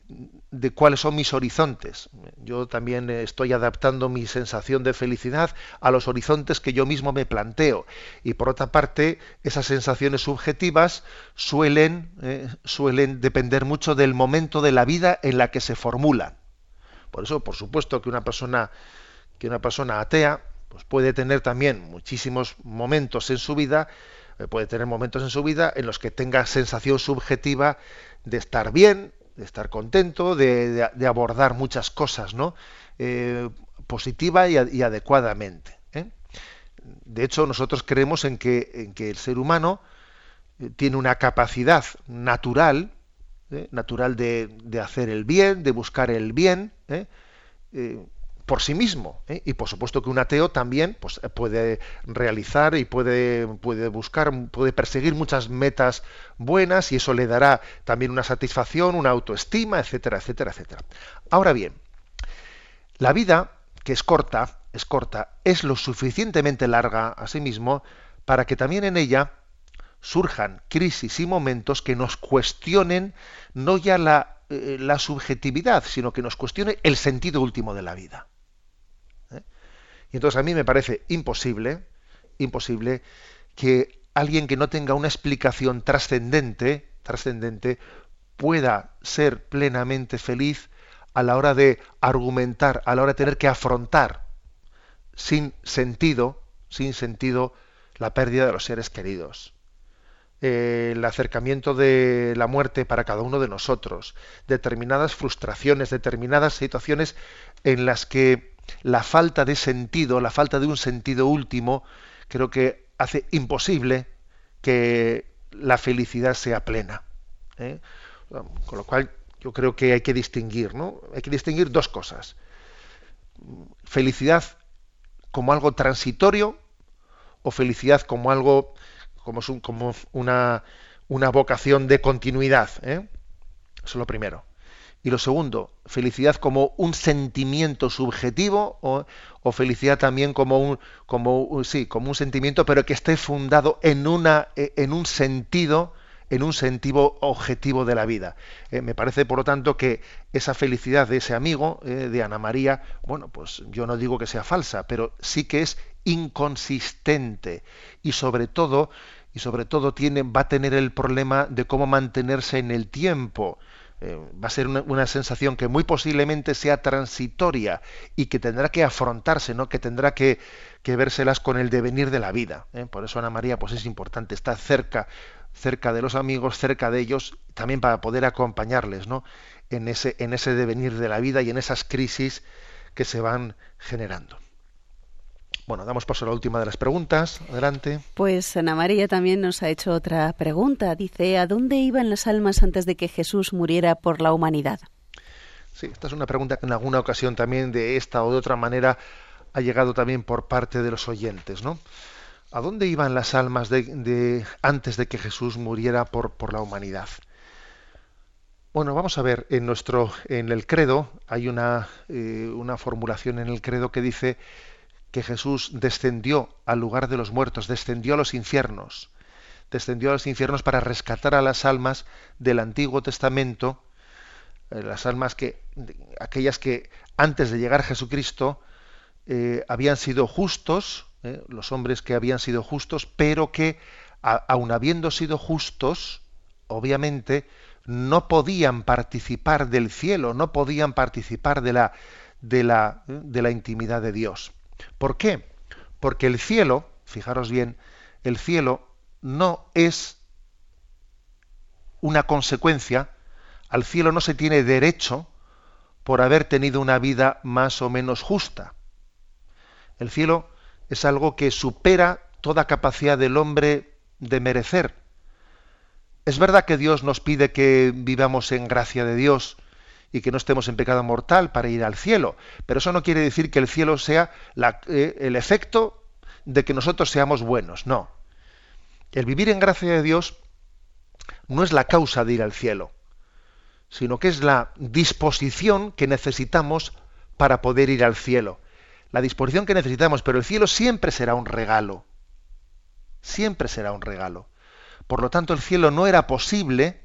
de cuáles son mis horizontes. Yo también estoy adaptando mi sensación de felicidad a los horizontes que yo mismo me planteo. Y por otra parte, esas sensaciones subjetivas suelen, eh, suelen depender mucho del momento de la vida en la que se formulan. Por eso, por supuesto, que una persona, que una persona atea pues puede tener también muchísimos momentos en su vida, eh, puede tener momentos en su vida en los que tenga sensación subjetiva de estar bien, de estar contento, de, de, abordar muchas cosas, ¿no? Eh, positiva y, adecuadamente. ¿eh? De hecho, nosotros creemos en que, en que el ser humano eh, tiene una capacidad natural, natural de, de, hacer el bien, de buscar el bien, por sí mismo. ¿eh? Y por supuesto que un ateo también pues, puede realizar y puede, puede buscar, puede perseguir muchas metas buenas y eso le dará también una satisfacción, una autoestima, etcétera, etcétera, etcétera. Ahora bien, la vida, que es corta, es corta, es lo suficientemente larga a sí mismo para que también en ella surjan crisis y momentos que nos cuestionen no ya la, eh, la subjetividad, sino que nos cuestione el sentido último de la vida. Y entonces a mí me parece imposible, imposible que alguien que no tenga una explicación trascendente, trascendente, pueda ser plenamente feliz a la hora de argumentar, a la hora de tener que afrontar sin sentido, sin sentido, la pérdida de los seres queridos. el acercamiento de la muerte para cada uno de nosotros, determinadas frustraciones, determinadas situaciones en las que la falta de sentido, la falta de un sentido último, creo que hace imposible que la felicidad sea plena. ¿eh? Con lo cual, yo creo que hay que distinguir, ¿no? Hay que distinguir dos cosas. Felicidad como algo transitorio o felicidad como algo como, como una, una vocación de continuidad. ¿eh? Eso es lo primero. Y lo segundo, felicidad como un sentimiento subjetivo o, felicidad también como un, como, sí, como un sentimiento, pero que esté fundado en, una, e, en un sentido, en un sentido objetivo de la vida. Eh, me parece, por lo tanto, que esa felicidad de ese amigo, eh, de Ana María, bueno, pues yo no digo que sea falsa, pero sí que es inconsistente y sobre todo, y sobre todo tiene, va a tener el problema de cómo mantenerse en el tiempo eh, va a ser una, sensación que muy posiblemente sea transitoria y que tendrá que afrontarse, ¿no? que tendrá que, que vérselas con el devenir de la vida. ¿eh? Por eso Ana María pues es importante estar cerca, cerca de los amigos, cerca de ellos, también para poder acompañarles ¿no? en, ese, en ese devenir de la vida y en esas crisis que se van generando. Bueno, damos paso a la última de las preguntas. Adelante. Pues Ana María también nos ha hecho otra pregunta. Dice, ¿a dónde iban las almas antes de que Jesús muriera por la humanidad? Sí, esta es una pregunta que en alguna ocasión también de esta o de otra manera ha llegado también por parte de los oyentes, ¿no? ¿A dónde iban las almas de, antes de que Jesús muriera por, por la humanidad? Bueno, vamos a ver, en nuestro, en el credo hay una, eh, una formulación en el credo que dice que Jesús descendió al lugar de los muertos, descendió a los infiernos, descendió a los infiernos para rescatar a las almas del Antiguo Testamento, eh, las almas que, aquellas que antes de llegar Jesucristo eh, habían sido justos, eh, los hombres que habían sido justos, pero que aun habiendo sido justos, obviamente no podían participar del cielo, no podían participar de la, de la, de la intimidad de Dios. ¿Por qué? Porque el cielo, fijaros bien, el cielo no es una consecuencia, al cielo no se tiene derecho por haber tenido una vida más o menos justa. El cielo es algo que supera toda capacidad del hombre de merecer. Es verdad que Dios nos pide que vivamos en gracia de Dios, y que no estemos en pecado mortal para ir al cielo. Pero eso no quiere decir que el cielo sea eh, el efecto de que nosotros seamos buenos. No. El vivir en gracia de Dios no es la causa de ir al cielo, sino que es la disposición que necesitamos para poder ir al cielo. La disposición que necesitamos, pero el cielo siempre será un regalo. Siempre será un regalo. Por lo tanto, el cielo no era posible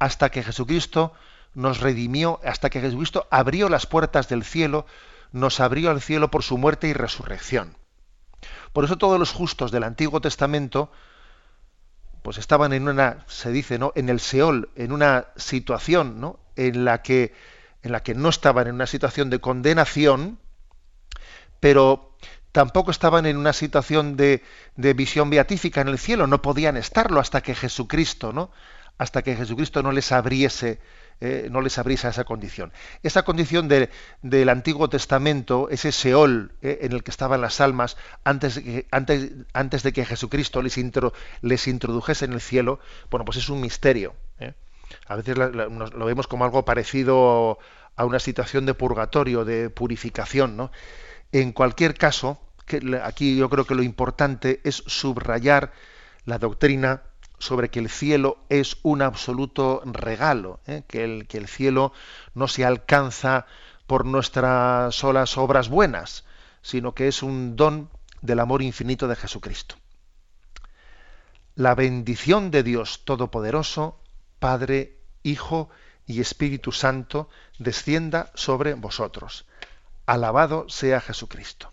hasta que Jesucristo nos redimió hasta que Jesucristo abrió las puertas del cielo, nos abrió al cielo por su muerte y resurrección. Por eso todos los justos del Antiguo Testamento pues estaban en una se dice, ¿no? en el Seol, en una situación, ¿no? en la que en la que no estaban en una situación de condenación, pero tampoco estaban en una situación de, de, visión beatífica en el cielo, no podían estarlo hasta que Jesucristo, ¿no? Hasta que Jesucristo no les abriese eh, no les abrís a esa condición. Esa condición del Antiguo Testamento, ese Seol eh, en el que estaban las almas antes antes, antes de que Jesucristo les, les introdujese en el cielo, bueno, pues es un misterio. ¿eh? A veces lo vemos como algo parecido a una situación de purgatorio, de purificación. ¿no? En cualquier caso, aquí yo creo que lo importante es subrayar la doctrina sobre que el cielo es un absoluto regalo, ¿eh? que, el, que el cielo no se alcanza por nuestras solas obras buenas, sino que es un don del amor infinito de Jesucristo. La bendición de Dios Todopoderoso, Padre, Hijo y Espíritu Santo, descienda sobre vosotros. Alabado sea Jesucristo.